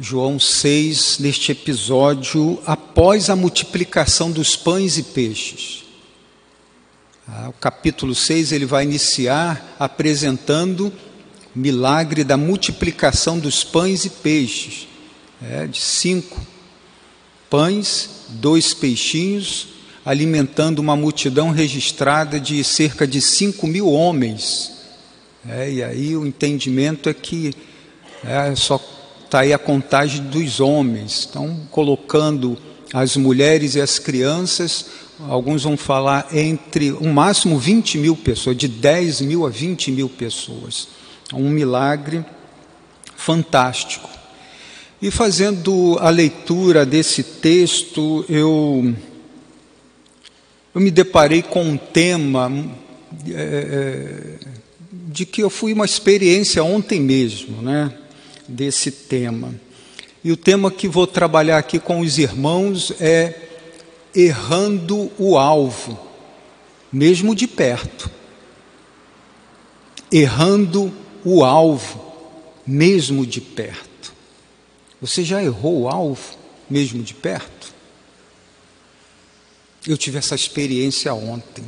João 6, neste episódio, após a multiplicação dos pães e peixes. Ah, o capítulo 6 ele vai iniciar apresentando o milagre da multiplicação dos pães e peixes, é, de cinco pães, dois peixinhos, alimentando uma multidão registrada de cerca de cinco mil homens. É, e aí o entendimento é que é, só está aí a contagem dos homens, estão colocando as mulheres e as crianças, alguns vão falar entre um máximo 20 mil pessoas, de 10 mil a 20 mil pessoas. Um milagre fantástico. E fazendo a leitura desse texto, eu, eu me deparei com um tema é, de que eu fui uma experiência ontem mesmo, né? Desse tema. E o tema que vou trabalhar aqui com os irmãos é errando o alvo, mesmo de perto. Errando o alvo, mesmo de perto. Você já errou o alvo, mesmo de perto? Eu tive essa experiência ontem.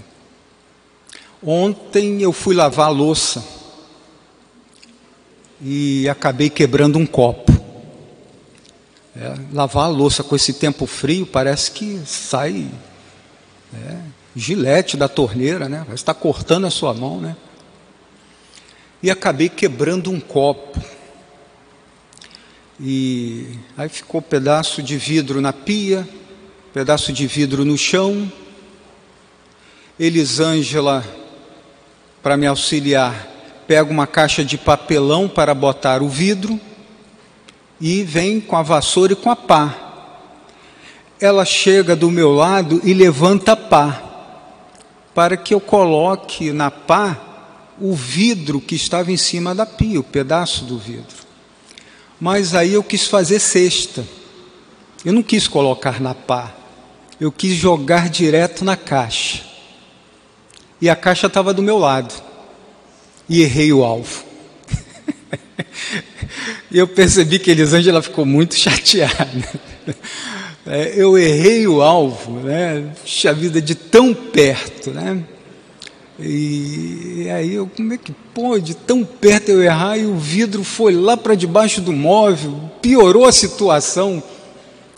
Ontem eu fui lavar a louça e acabei quebrando um copo. É, lavar a louça com esse tempo frio parece que sai é, gilete da torneira, né? Está cortando a sua mão, né? E acabei quebrando um copo. E aí ficou pedaço de vidro na pia, pedaço de vidro no chão. Elisângela, para me auxiliar, pega uma caixa de papelão para botar o vidro e vem com a vassoura e com a pá. Ela chega do meu lado e levanta a pá, para que eu coloque na pá o vidro que estava em cima da pia, o pedaço do vidro. Mas aí eu quis fazer cesta. Eu não quis colocar na pá, eu quis jogar direto na caixa. E a caixa estava do meu lado e errei o alvo. eu percebi que Elisângela ficou muito chateada. É, eu errei o alvo, né? Puxa vida, de tão perto, né? E aí eu, como é que pode, tão perto eu errar e o vidro foi lá para debaixo do móvel, piorou a situação.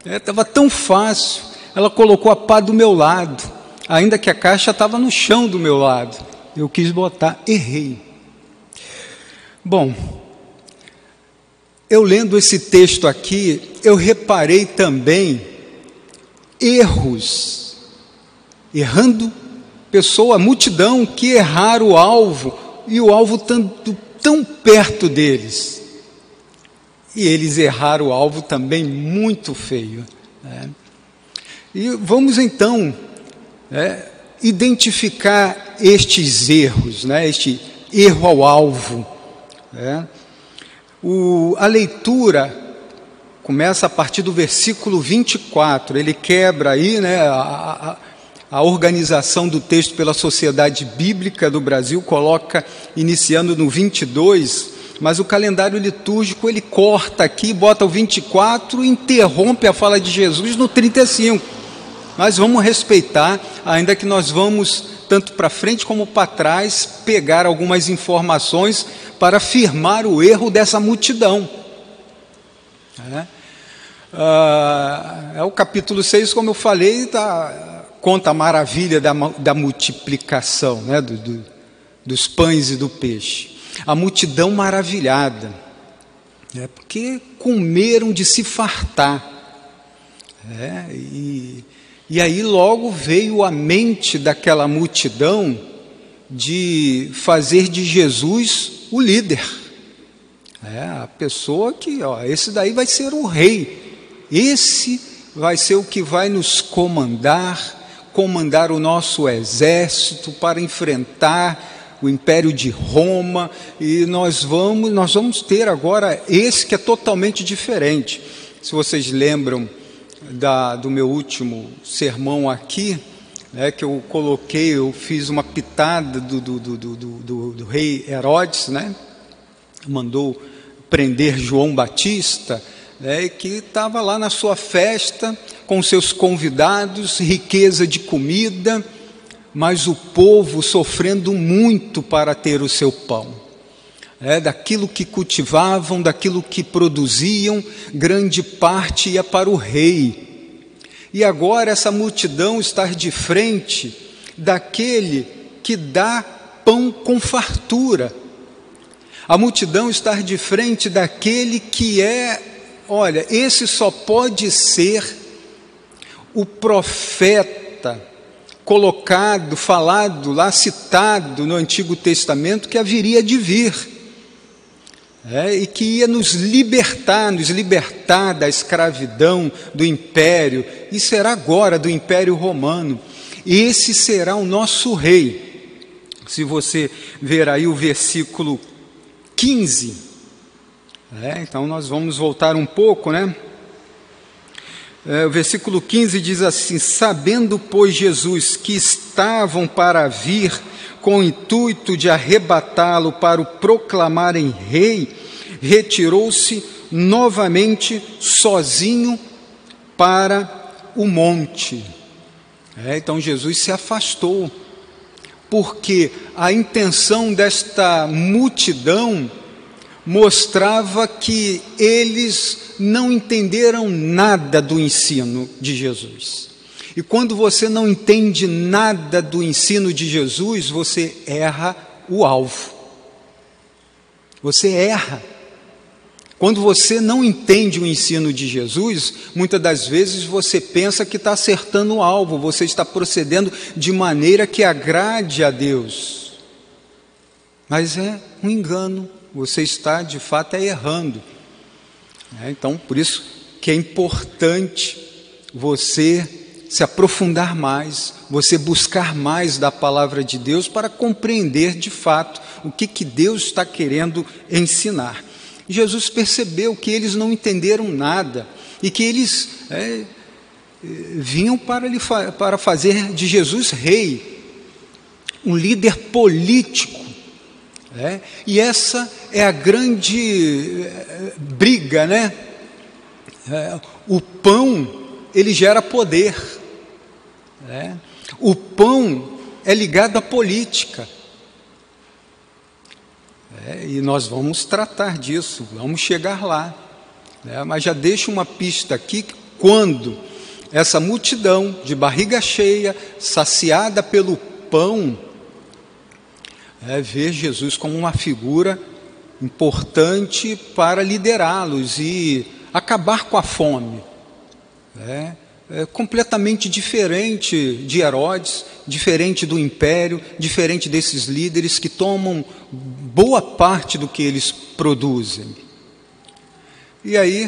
Estava é, tão fácil. Ela colocou a pá do meu lado, ainda que a caixa estava no chão do meu lado. Eu quis botar, errei. Bom, eu lendo esse texto aqui, eu reparei também erros, errando pessoa, multidão que erraram o alvo e o alvo tanto tão perto deles. E eles erraram o alvo também muito feio. Né? E vamos então né, identificar estes erros, né, este erro ao alvo é. O, a leitura começa a partir do versículo 24, ele quebra aí né, a, a, a organização do texto pela Sociedade Bíblica do Brasil, coloca iniciando no 22, mas o calendário litúrgico ele corta aqui, bota o 24 e interrompe a fala de Jesus no 35. Mas vamos respeitar, ainda que nós vamos tanto para frente como para trás, pegar algumas informações para afirmar o erro dessa multidão. É, ah, é o capítulo 6, como eu falei, tá, conta a maravilha da, da multiplicação né, do, do, dos pães e do peixe. A multidão maravilhada, é, porque comeram de se fartar. É, e e aí logo veio à mente daquela multidão de fazer de Jesus o líder. É, a pessoa que, ó, esse daí vai ser o rei. Esse vai ser o que vai nos comandar, comandar o nosso exército para enfrentar o império de Roma, e nós vamos, nós vamos ter agora esse que é totalmente diferente. Se vocês lembram, da, do meu último sermão aqui, né, que eu coloquei, eu fiz uma pitada do, do, do, do, do rei Herodes, né, mandou prender João Batista, é, que estava lá na sua festa com seus convidados, riqueza de comida, mas o povo sofrendo muito para ter o seu pão. É, daquilo que cultivavam, daquilo que produziam, grande parte ia para o rei. E agora essa multidão está de frente daquele que dá pão com fartura. A multidão está de frente daquele que é, olha, esse só pode ser o profeta colocado, falado lá, citado no Antigo Testamento, que haveria de vir. É, e que ia nos libertar, nos libertar da escravidão do império, e será agora do império romano. Esse será o nosso rei. Se você ver aí o versículo 15. É, então nós vamos voltar um pouco, né? É, o versículo 15 diz assim: Sabendo, pois, Jesus que estavam para vir com o intuito de arrebatá-lo para o proclamarem rei, retirou-se novamente sozinho para o monte. É, então Jesus se afastou porque a intenção desta multidão mostrava que eles não entenderam nada do ensino de Jesus. E quando você não entende nada do ensino de Jesus, você erra o alvo. Você erra. Quando você não entende o ensino de Jesus, muitas das vezes você pensa que está acertando o alvo, você está procedendo de maneira que agrade a Deus. Mas é um engano, você está de fato é errando. É, então, por isso que é importante você se aprofundar mais, você buscar mais da palavra de Deus para compreender de fato o que, que Deus está querendo ensinar. Jesus percebeu que eles não entenderam nada e que eles é, vinham para, lhe, para fazer de Jesus rei, um líder político. É, e essa é a grande é, briga, né? É, o pão, ele gera poder. Né? O pão é ligado à política. É, e nós vamos tratar disso, vamos chegar lá. Né? Mas já deixo uma pista aqui: quando essa multidão de barriga cheia, saciada pelo pão, é, vê Jesus como uma figura importante para liderá-los e acabar com a fome. É, é completamente diferente de Herodes, diferente do império, diferente desses líderes que tomam boa parte do que eles produzem. E aí,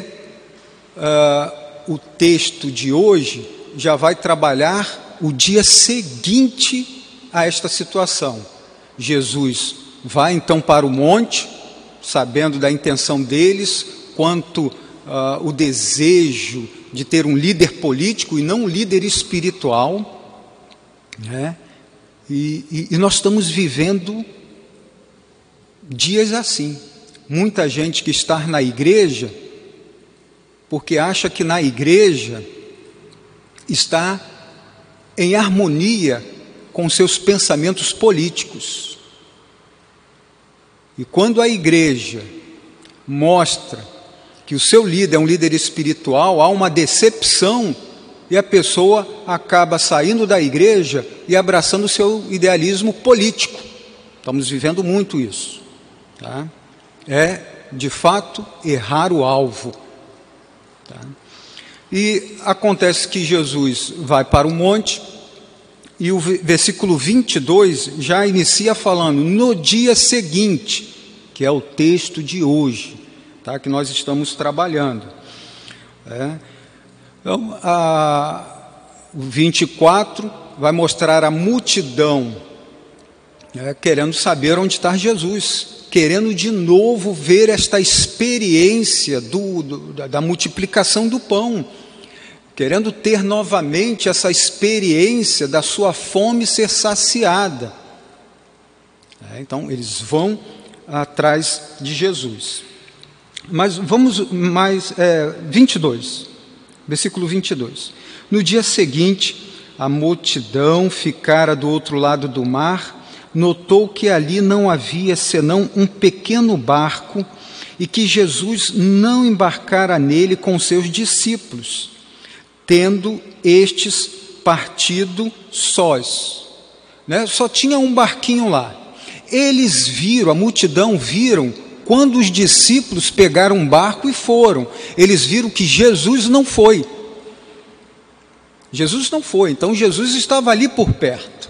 uh, o texto de hoje já vai trabalhar o dia seguinte a esta situação. Jesus vai então para o monte, sabendo da intenção deles, quanto uh, o desejo de ter um líder político e não um líder espiritual, né? E, e, e nós estamos vivendo dias assim. Muita gente que está na igreja, porque acha que na igreja está em harmonia com seus pensamentos políticos. E quando a igreja mostra que o seu líder é um líder espiritual, há uma decepção e a pessoa acaba saindo da igreja e abraçando o seu idealismo político. Estamos vivendo muito isso. Tá? É, de fato, errar o alvo. Tá? E acontece que Jesus vai para o monte, e o versículo 22 já inicia falando: no dia seguinte, que é o texto de hoje tá, que nós estamos trabalhando. É. Então, a, o 24 vai mostrar a multidão é, querendo saber onde está Jesus, querendo de novo ver esta experiência do, do, da, da multiplicação do pão, querendo ter novamente essa experiência da sua fome ser saciada. É, então, eles vão atrás de Jesus. Mas vamos mais, é, 22, versículo 22. No dia seguinte, a multidão ficara do outro lado do mar, notou que ali não havia senão um pequeno barco e que Jesus não embarcara nele com seus discípulos, tendo estes partido sós. Né? Só tinha um barquinho lá. Eles viram, a multidão viram, quando os discípulos pegaram um barco e foram. Eles viram que Jesus não foi. Jesus não foi, então Jesus estava ali por perto.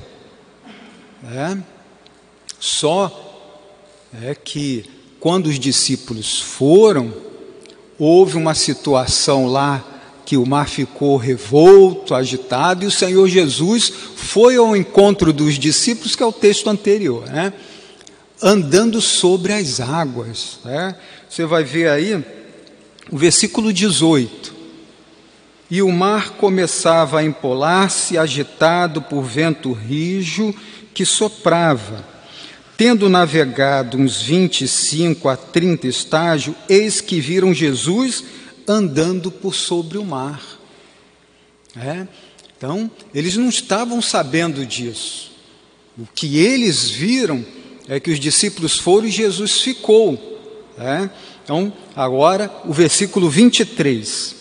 É. Só é que quando os discípulos foram, houve uma situação lá que o mar ficou revolto, agitado, e o Senhor Jesus foi ao encontro dos discípulos, que é o texto anterior, né? Andando sobre as águas. Né? Você vai ver aí o versículo 18. E o mar começava a empolar-se, agitado por vento rijo que soprava. Tendo navegado uns 25 a 30 estágios, eis que viram Jesus andando por sobre o mar. É? Então, eles não estavam sabendo disso. O que eles viram é que os discípulos foram e Jesus ficou. É? Então, agora, o versículo 23.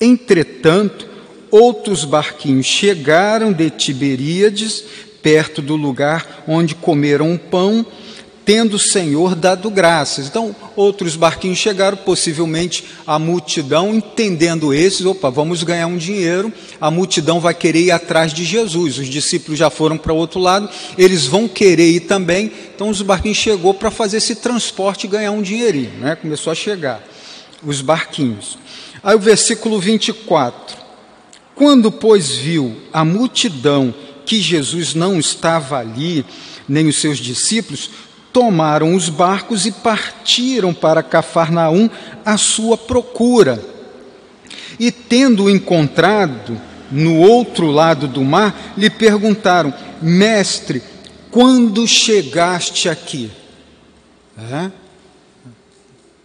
Entretanto, outros barquinhos chegaram de Tiberíades, perto do lugar onde comeram pão, tendo o Senhor dado graças. Então, outros barquinhos chegaram, possivelmente a multidão, entendendo esses, opa, vamos ganhar um dinheiro, a multidão vai querer ir atrás de Jesus. Os discípulos já foram para o outro lado, eles vão querer ir também. Então, os barquinhos chegou para fazer esse transporte e ganhar um dinheirinho, né? Começou a chegar os barquinhos. Aí o versículo 24. Quando, pois, viu a multidão que Jesus não estava ali, nem os seus discípulos, tomaram os barcos e partiram para Cafarnaum à sua procura. E tendo-o encontrado no outro lado do mar, lhe perguntaram: Mestre, quando chegaste aqui? É?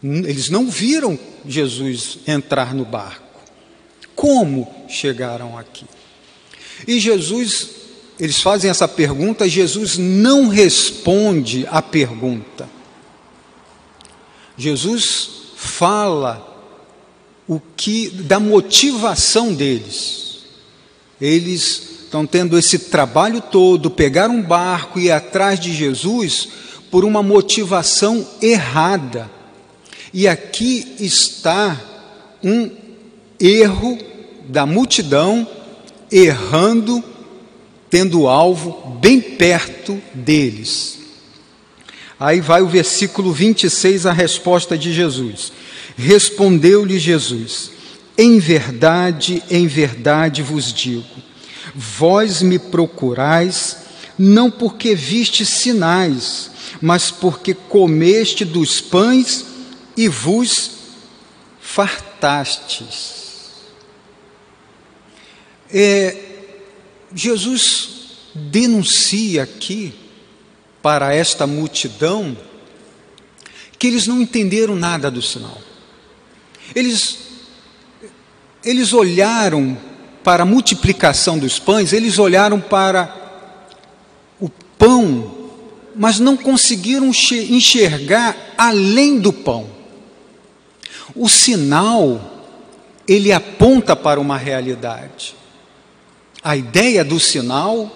Eles não viram Jesus entrar no barco. Como chegaram aqui? E Jesus, eles fazem essa pergunta, Jesus não responde a pergunta. Jesus fala o que da motivação deles. Eles estão tendo esse trabalho todo, pegar um barco e ir atrás de Jesus por uma motivação errada. E aqui está um erro da multidão errando, tendo o alvo bem perto deles. Aí vai o versículo 26, a resposta de Jesus. Respondeu-lhe Jesus: Em verdade, em verdade vos digo, vós me procurais não porque viste sinais, mas porque comeste dos pães e vos fartastes. É, Jesus denuncia aqui para esta multidão que eles não entenderam nada do sinal. Eles, eles olharam para a multiplicação dos pães, eles olharam para o pão, mas não conseguiram enxergar além do pão. O sinal, ele aponta para uma realidade. A ideia do sinal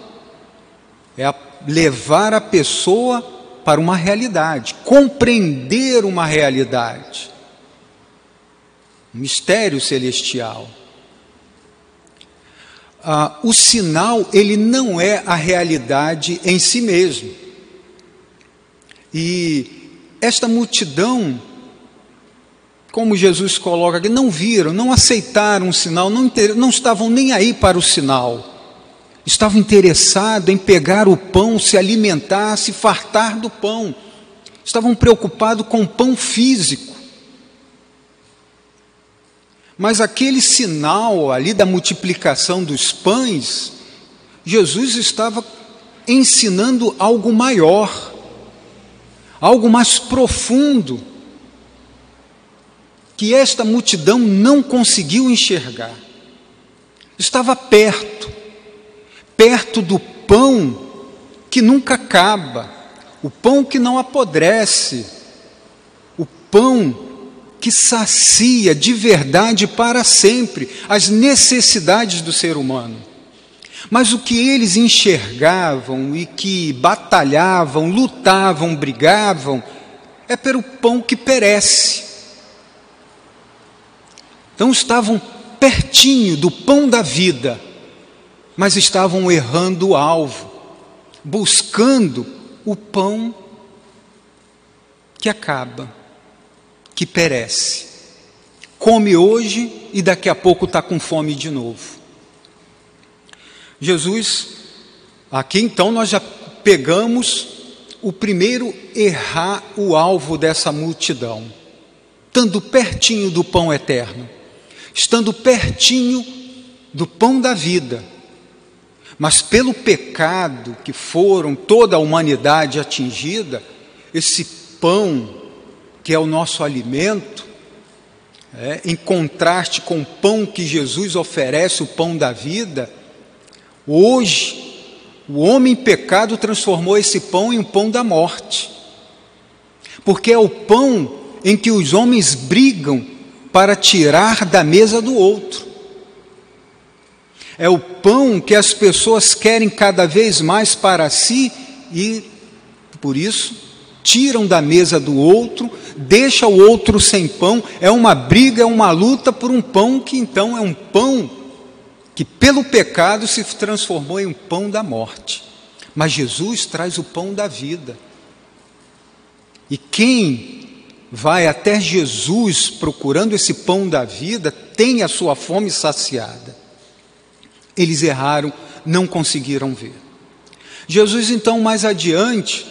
é levar a pessoa para uma realidade, compreender uma realidade. Um mistério celestial. Ah, o sinal, ele não é a realidade em si mesmo. E esta multidão como Jesus coloca aqui, não viram, não aceitaram o sinal, não, não estavam nem aí para o sinal. Estavam interessados em pegar o pão, se alimentar, se fartar do pão. Estavam preocupados com o pão físico. Mas aquele sinal ali da multiplicação dos pães, Jesus estava ensinando algo maior, algo mais profundo que esta multidão não conseguiu enxergar. Estava perto, perto do pão que nunca acaba, o pão que não apodrece, o pão que sacia de verdade para sempre as necessidades do ser humano. Mas o que eles enxergavam e que batalhavam, lutavam, brigavam, é pelo pão que perece. Então estavam pertinho do pão da vida, mas estavam errando o alvo, buscando o pão que acaba que perece. Come hoje e daqui a pouco está com fome de novo. Jesus, aqui então nós já pegamos o primeiro errar o alvo dessa multidão, estando pertinho do pão eterno, estando pertinho do pão da vida, mas pelo pecado que foram toda a humanidade atingida, esse pão que é o nosso alimento, é, em contraste com o pão que Jesus oferece, o pão da vida, hoje o homem pecado transformou esse pão em um pão da morte, porque é o pão em que os homens brigam para tirar da mesa do outro. É o pão que as pessoas querem cada vez mais para si e, por isso, tiram da mesa do outro, deixa o outro sem pão, é uma briga, é uma luta por um pão que então é um pão que pelo pecado se transformou em um pão da morte. Mas Jesus traz o pão da vida. E quem vai até Jesus procurando esse pão da vida tem a sua fome saciada. Eles erraram, não conseguiram ver. Jesus, então, mais adiante,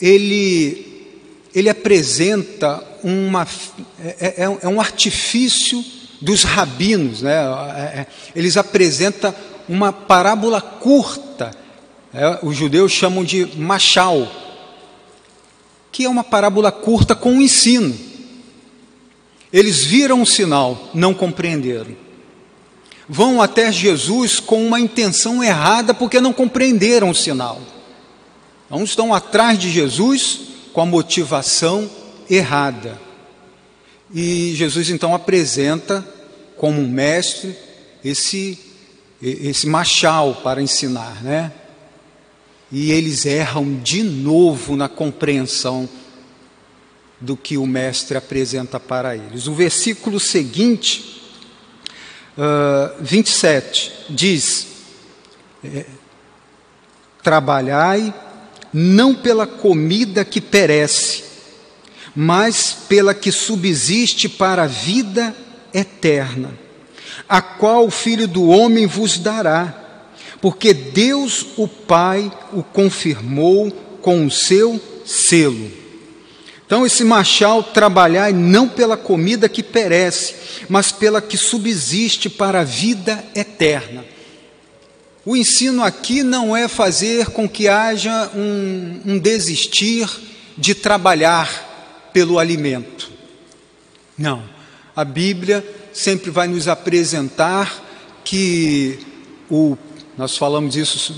ele, ele apresenta uma, é, é, é um artifício dos rabinos, né? É, é, eles apresentam uma parábola curta, é, os judeus chamam de machal, que é uma parábola curta com um ensino. Eles viram o sinal, não compreenderam. Vão até Jesus com uma intenção errada porque não compreenderam o sinal. Então estão atrás de Jesus com a motivação errada. E Jesus então apresenta como um mestre esse esse machal para ensinar, né? E eles erram de novo na compreensão do que o mestre apresenta para eles. O versículo seguinte, uh, 27, diz: é, Trabalhai não pela comida que perece, mas pela que subsiste para a vida eterna, a qual o Filho do Homem vos dará, porque Deus o Pai o confirmou com o seu selo. Então, esse machal trabalhar não pela comida que perece, mas pela que subsiste para a vida eterna. O ensino aqui não é fazer com que haja um, um desistir de trabalhar pelo alimento. Não. A Bíblia sempre vai nos apresentar que o nós falamos isso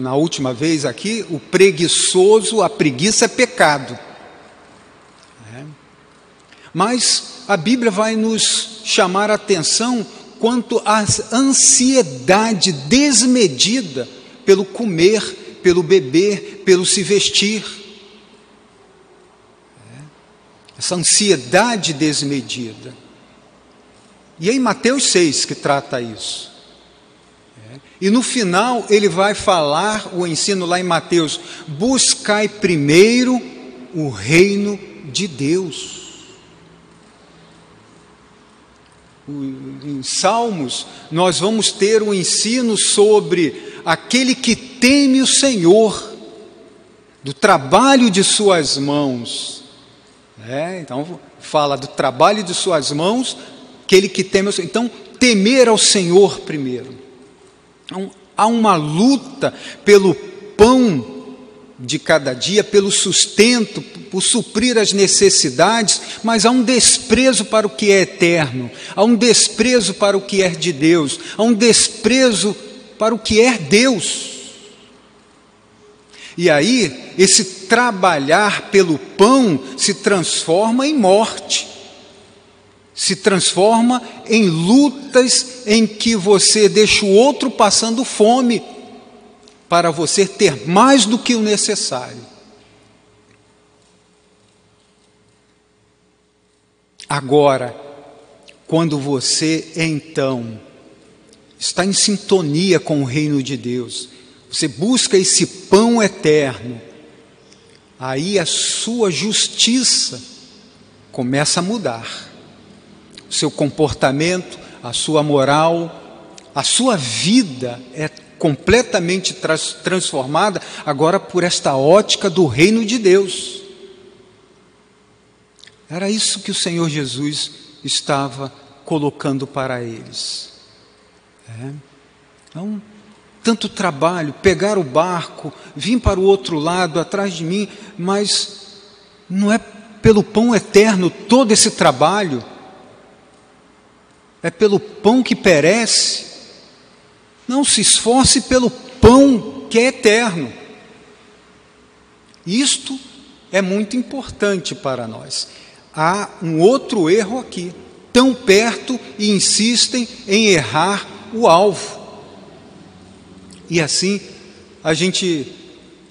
na última vez aqui, o preguiçoso, a preguiça é pecado. É. Mas a Bíblia vai nos chamar a atenção quanto à ansiedade desmedida pelo comer, pelo beber, pelo se vestir. É. Essa ansiedade desmedida. E é em Mateus 6 que trata isso. E no final ele vai falar o ensino lá em Mateus: buscai primeiro o reino de Deus. em Salmos, nós vamos ter um ensino sobre aquele que teme o Senhor, do trabalho de suas mãos. É, então, fala do trabalho de suas mãos, aquele que teme o Senhor. Então, temer ao Senhor primeiro. Há uma luta pelo pão de cada dia, pelo sustento, por suprir as necessidades, mas há um desprezo para o que é eterno, há um desprezo para o que é de Deus, há um desprezo para o que é Deus. E aí, esse trabalhar pelo pão se transforma em morte, se transforma em lutas em que você deixa o outro passando fome, para você ter mais do que o necessário. Agora, quando você então está em sintonia com o reino de Deus, você busca esse pão eterno, aí a sua justiça começa a mudar. Seu comportamento, a sua moral, a sua vida é completamente transformada agora por esta ótica do reino de Deus. Era isso que o Senhor Jesus estava colocando para eles. É. Então, tanto trabalho, pegar o barco, vir para o outro lado, atrás de mim, mas não é pelo pão eterno todo esse trabalho, é pelo pão que perece. Não se esforce pelo pão que é eterno. Isto é muito importante para nós. Há um outro erro aqui, tão perto e insistem em errar o alvo. E assim, a gente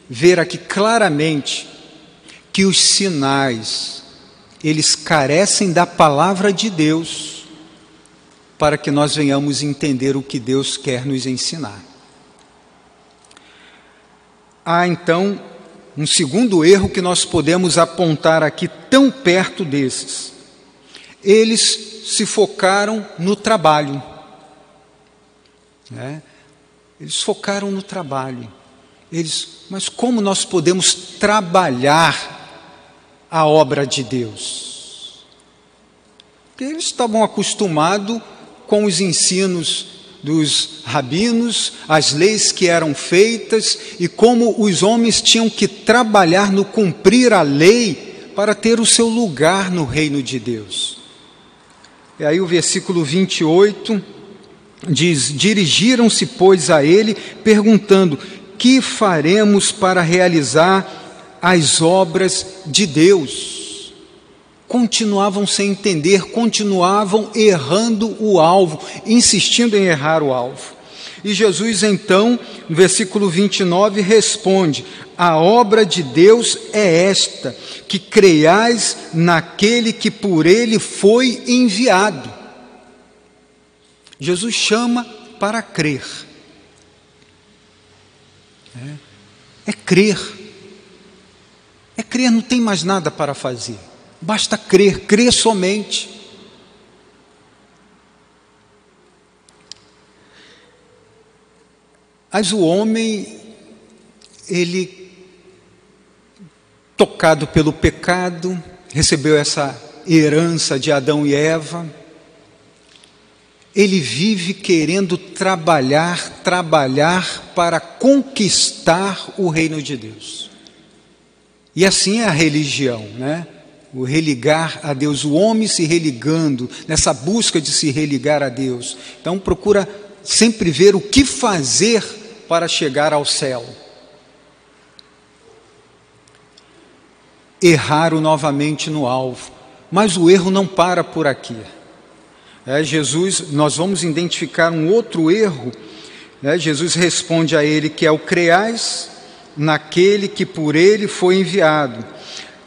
ver aqui claramente que os sinais, eles carecem da palavra de Deus, para que nós venhamos entender o que Deus quer nos ensinar. Há então um segundo erro que nós podemos apontar aqui, tão perto desses. Eles se focaram no trabalho. Né? Eles focaram no trabalho. Eles, mas como nós podemos trabalhar a obra de Deus? Porque eles estavam acostumados com os ensinos dos rabinos, as leis que eram feitas e como os homens tinham que trabalhar no cumprir a lei para ter o seu lugar no reino de Deus. E aí o versículo 28 diz: Dirigiram-se, pois, a ele, perguntando: Que faremos para realizar as obras de Deus? Continuavam sem entender, continuavam errando o alvo, insistindo em errar o alvo. E Jesus, então, no versículo 29, responde: A obra de Deus é esta, que creiais naquele que por ele foi enviado. Jesus chama para crer. É, é crer. É crer, não tem mais nada para fazer. Basta crer, crer somente. Mas o homem, ele, tocado pelo pecado, recebeu essa herança de Adão e Eva, ele vive querendo trabalhar, trabalhar para conquistar o reino de Deus. E assim é a religião, né? O religar a Deus, o homem se religando, nessa busca de se religar a Deus. Então procura sempre ver o que fazer para chegar ao céu. Erraram novamente no alvo, mas o erro não para por aqui. É, Jesus, nós vamos identificar um outro erro. Né? Jesus responde a ele que é o creais naquele que por ele foi enviado.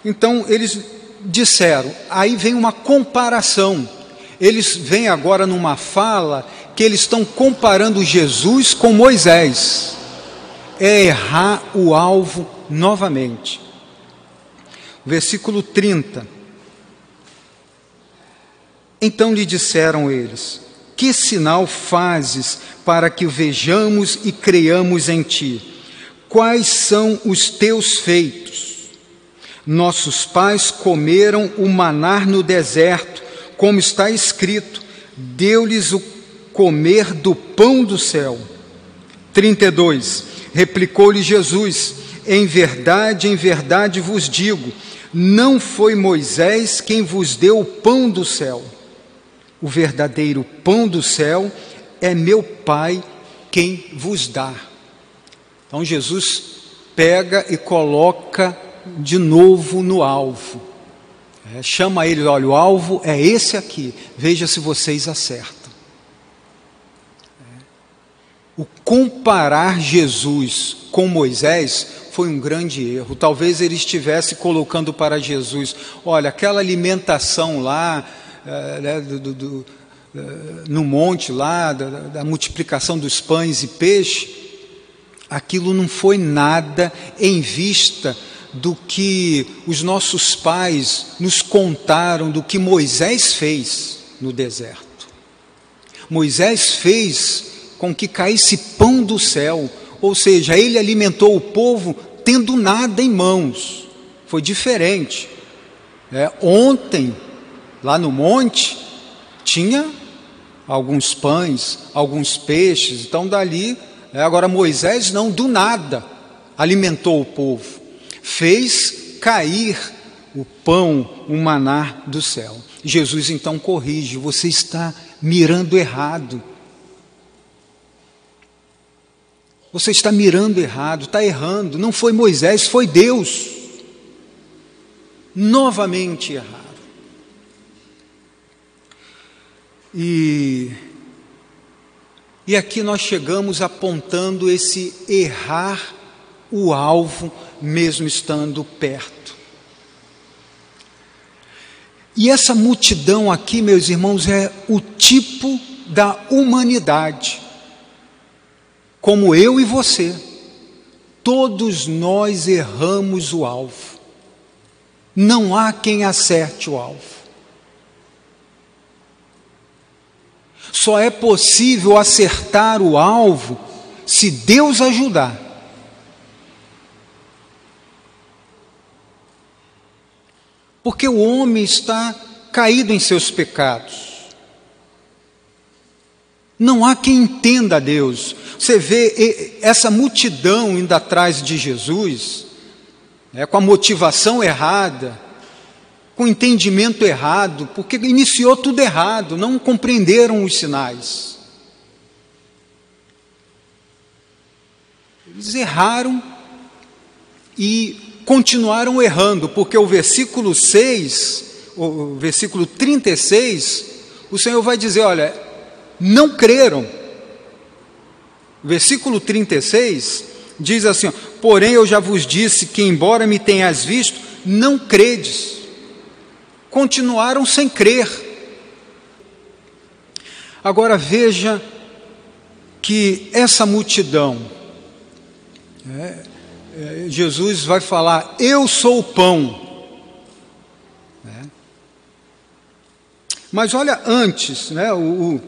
Então eles disseram, aí vem uma comparação. Eles vêm agora numa fala que eles estão comparando Jesus com Moisés. É errar o alvo novamente. Versículo 30. Então lhe disseram eles: Que sinal fazes para que vejamos e creiamos em ti? Quais são os teus feitos? Nossos pais comeram o manar no deserto, como está escrito: deu-lhes o comer do pão do céu. 32. Replicou-lhe Jesus: Em verdade, em verdade vos digo: não foi Moisés quem vos deu o pão do céu. O verdadeiro pão do céu é meu Pai quem vos dá. Então Jesus pega e coloca de novo no alvo. É, chama ele, olha, o alvo é esse aqui, veja se vocês acertam. É. O comparar Jesus com Moisés foi um grande erro. Talvez ele estivesse colocando para Jesus: olha, aquela alimentação lá, é, né, do, do, do, é, no monte lá, da, da multiplicação dos pães e peixe, aquilo não foi nada em vista do que os nossos pais nos contaram do que Moisés fez no deserto. Moisés fez com que caísse pão do céu, ou seja, ele alimentou o povo tendo nada em mãos. Foi diferente. É, ontem, lá no monte, tinha alguns pães, alguns peixes, então dali, é, agora Moisés não, do nada, alimentou o povo fez cair o pão, o maná do céu. Jesus então corrige: você está mirando errado. Você está mirando errado, está errando. Não foi Moisés, foi Deus. Novamente errado. E, e aqui nós chegamos apontando esse errar o alvo, mesmo estando perto. E essa multidão aqui, meus irmãos, é o tipo da humanidade, como eu e você. Todos nós erramos o alvo. Não há quem acerte o alvo. Só é possível acertar o alvo se Deus ajudar. Porque o homem está caído em seus pecados. Não há quem entenda a Deus. Você vê essa multidão indo atrás de Jesus, é, com a motivação errada, com o entendimento errado, porque iniciou tudo errado, não compreenderam os sinais. Eles erraram e continuaram errando, porque o versículo 6, o versículo 36, o Senhor vai dizer: olha, não creram. Versículo 36 diz assim: Porém eu já vos disse que, embora me tenhas visto, não credes. Continuaram sem crer. Agora veja que essa multidão, é, Jesus vai falar: Eu sou o pão. Né? Mas olha antes, né, o,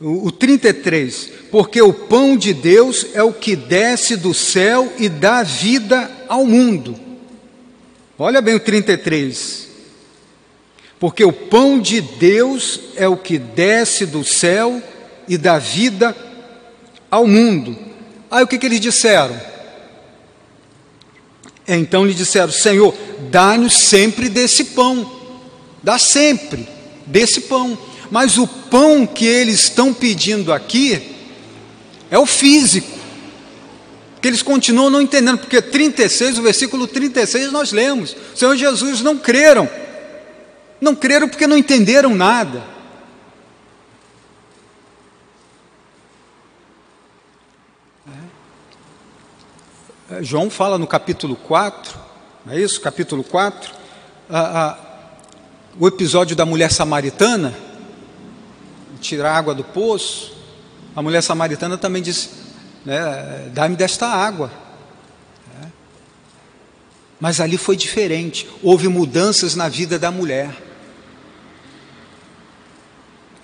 o, o 33, porque o pão de Deus é o que desce do céu e dá vida ao mundo. Olha bem o 33. Porque o pão de Deus é o que desce do céu e dá vida ao mundo. Aí o que, que eles disseram? Então lhe disseram: Senhor, dá-nos sempre desse pão, dá sempre desse pão. Mas o pão que eles estão pedindo aqui é o físico, que eles continuam não entendendo, porque 36, o versículo 36 nós lemos: Senhor Jesus não creram, não creram porque não entenderam nada. João fala no capítulo 4, não é isso? Capítulo 4, o episódio da mulher samaritana, tirar água do poço. A mulher samaritana também disse: né, dá-me desta água. É. Mas ali foi diferente, houve mudanças na vida da mulher.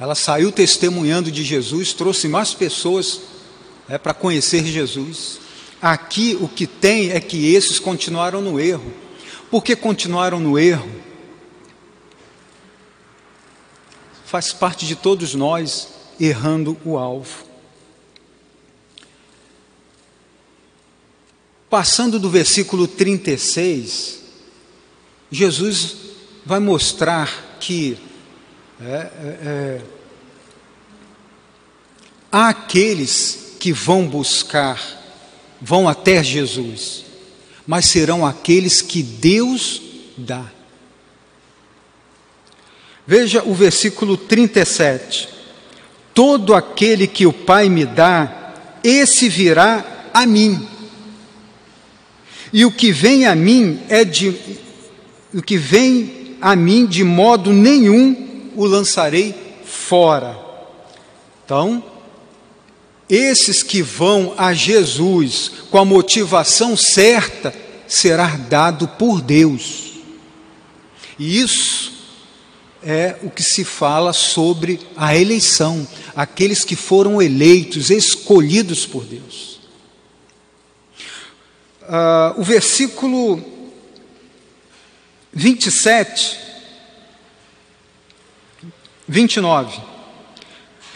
Ela saiu testemunhando de Jesus, trouxe mais pessoas né, para conhecer Jesus. Aqui o que tem é que esses continuaram no erro. Por que continuaram no erro? Faz parte de todos nós errando o alvo. Passando do versículo 36, Jesus vai mostrar que é, é, é, há aqueles que vão buscar, vão até Jesus, mas serão aqueles que Deus dá. Veja o versículo 37. Todo aquele que o Pai me dá, esse virá a mim. E o que vem a mim é de o que vem a mim de modo nenhum o lançarei fora. Então, esses que vão a Jesus com a motivação certa será dado por Deus. E isso é o que se fala sobre a eleição, aqueles que foram eleitos, escolhidos por Deus. Uh, o versículo 27, 29.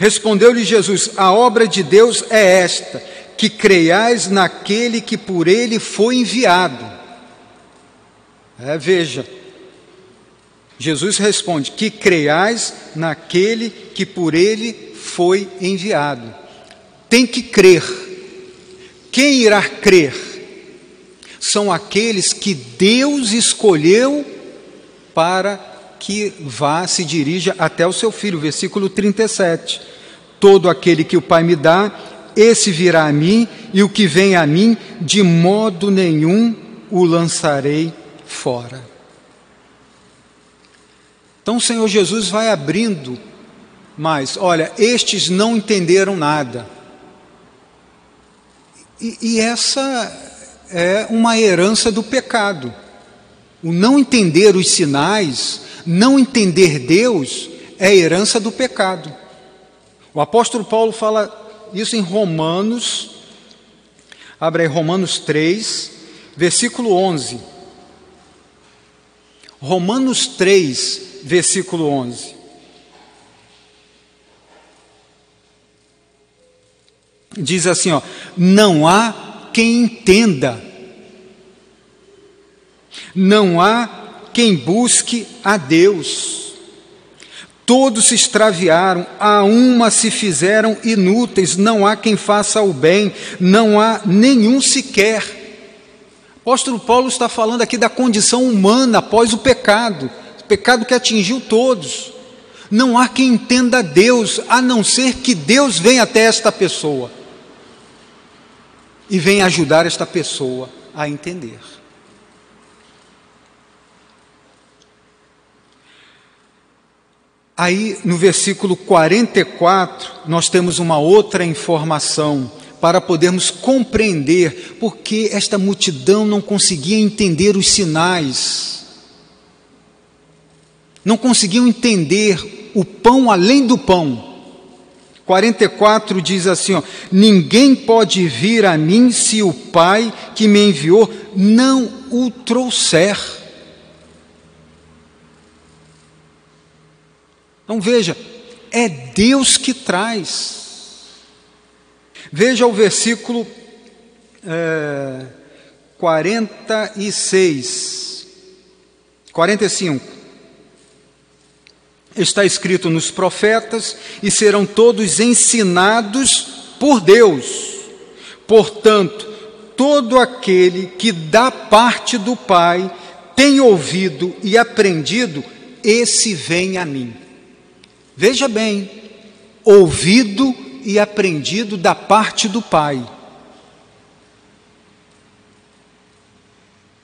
Respondeu-lhe Jesus: A obra de Deus é esta, que creiais naquele que por ele foi enviado. É, veja, Jesus responde: Que creiais naquele que por ele foi enviado. Tem que crer. Quem irá crer? São aqueles que Deus escolheu para que vá, se dirija até o seu filho. Versículo 37. Todo aquele que o Pai me dá, esse virá a mim, e o que vem a mim, de modo nenhum o lançarei fora. Então o Senhor Jesus vai abrindo mais. Olha, estes não entenderam nada. E, e essa é uma herança do pecado. O não entender os sinais, não entender Deus, é herança do pecado. O apóstolo Paulo fala isso em Romanos, abre aí Romanos 3, versículo 11. Romanos 3, versículo 11. Diz assim, ó: Não há quem entenda. Não há quem busque a Deus. Todos se extraviaram, a uma se fizeram inúteis, não há quem faça o bem, não há nenhum sequer. Apóstolo Paulo está falando aqui da condição humana após o pecado pecado que atingiu todos. Não há quem entenda Deus, a não ser que Deus venha até esta pessoa e venha ajudar esta pessoa a entender. Aí, no versículo 44, nós temos uma outra informação para podermos compreender porque esta multidão não conseguia entender os sinais não conseguiam entender o pão além do pão. 44 diz assim: ó, Ninguém pode vir a mim se o Pai que me enviou não o trouxer. Então veja, é Deus que traz. Veja o versículo é, 46, 45 está escrito nos profetas, e serão todos ensinados por Deus. Portanto, todo aquele que da parte do Pai tem ouvido e aprendido, esse vem a mim. Veja bem, ouvido e aprendido da parte do Pai.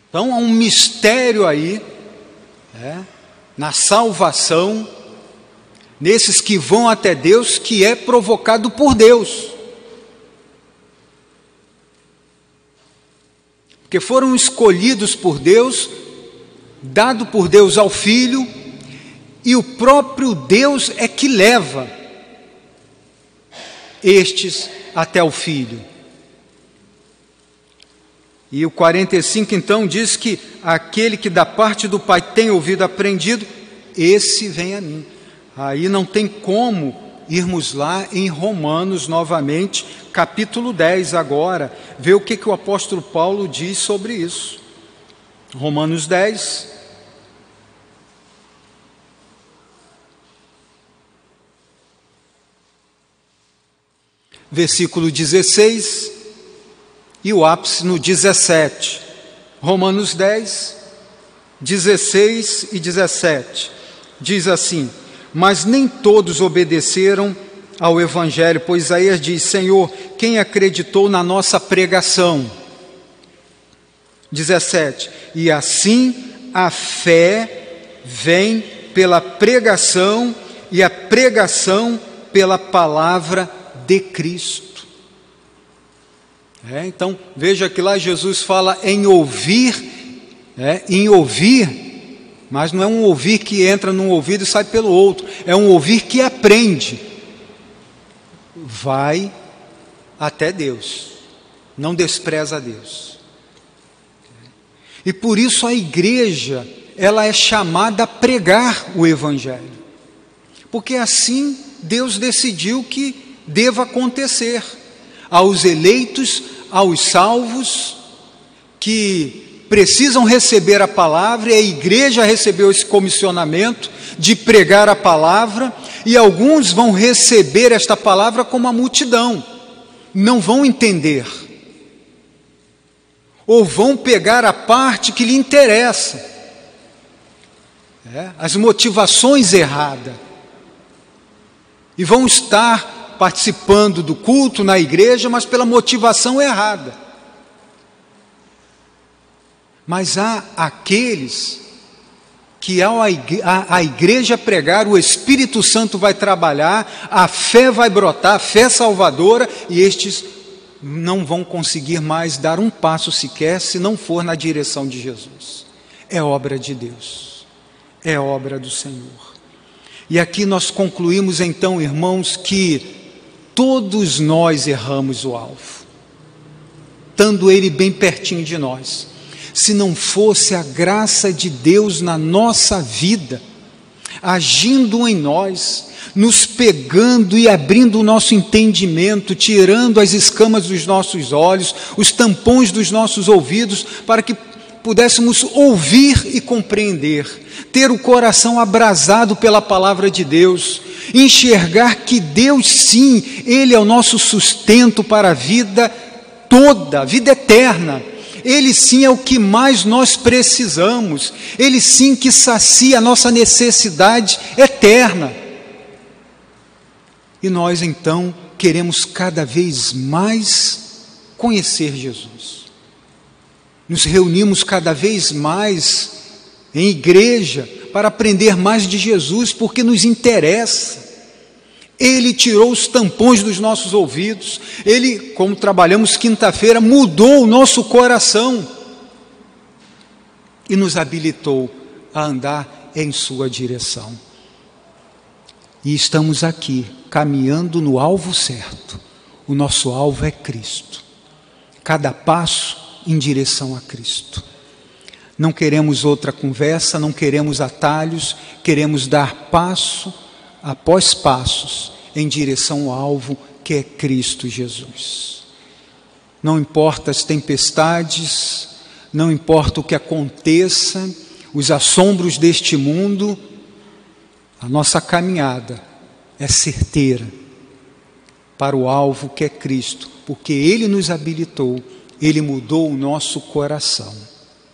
Então há um mistério aí, é, na salvação nesses que vão até Deus, que é provocado por Deus. Porque foram escolhidos por Deus, dado por Deus ao Filho, e o próprio Deus é que leva estes até o Filho. E o 45 então diz que aquele que da parte do Pai tem ouvido aprendido, esse vem a mim. Aí não tem como irmos lá em Romanos novamente, capítulo 10 agora, ver o que, que o apóstolo Paulo diz sobre isso. Romanos 10. Versículo 16 e o ápice no 17. Romanos 10, 16 e 17. Diz assim: Mas nem todos obedeceram ao Evangelho, pois Isaías diz: Senhor, quem acreditou na nossa pregação? 17. E assim a fé vem pela pregação, e a pregação pela palavra de Cristo. É, então, veja que lá Jesus fala em ouvir, é, em ouvir, mas não é um ouvir que entra num ouvido e sai pelo outro, é um ouvir que aprende. Vai até Deus, não despreza Deus. E por isso a igreja, ela é chamada a pregar o Evangelho, porque assim Deus decidiu que deva acontecer aos eleitos, aos salvos, que precisam receber a palavra, e a igreja recebeu esse comissionamento de pregar a palavra, e alguns vão receber esta palavra como a multidão, não vão entender, ou vão pegar a parte que lhe interessa, é, as motivações erradas, e vão estar participando do culto na igreja, mas pela motivação errada. Mas há aqueles que ao a igreja pregar, o Espírito Santo vai trabalhar, a fé vai brotar, a fé salvadora, e estes não vão conseguir mais dar um passo sequer se não for na direção de Jesus. É obra de Deus, é obra do Senhor. E aqui nós concluímos então, irmãos, que Todos nós erramos o alvo, estando Ele bem pertinho de nós. Se não fosse a graça de Deus na nossa vida, agindo em nós, nos pegando e abrindo o nosso entendimento, tirando as escamas dos nossos olhos, os tampões dos nossos ouvidos, para que pudéssemos ouvir e compreender, ter o coração abrasado pela palavra de Deus, enxergar que Deus sim, Ele é o nosso sustento para a vida toda, a vida eterna. Ele sim é o que mais nós precisamos, Ele sim que sacia a nossa necessidade eterna. E nós então queremos cada vez mais conhecer Jesus nos reunimos cada vez mais em igreja para aprender mais de Jesus, porque nos interessa. Ele tirou os tampões dos nossos ouvidos, ele, como trabalhamos quinta-feira, mudou o nosso coração e nos habilitou a andar em Sua direção. E estamos aqui, caminhando no alvo certo. O nosso alvo é Cristo. Cada passo em direção a Cristo. Não queremos outra conversa, não queremos atalhos, queremos dar passo após passos em direção ao alvo que é Cristo Jesus. Não importa as tempestades, não importa o que aconteça, os assombros deste mundo, a nossa caminhada é certeira para o alvo que é Cristo, porque Ele nos habilitou ele mudou o nosso coração.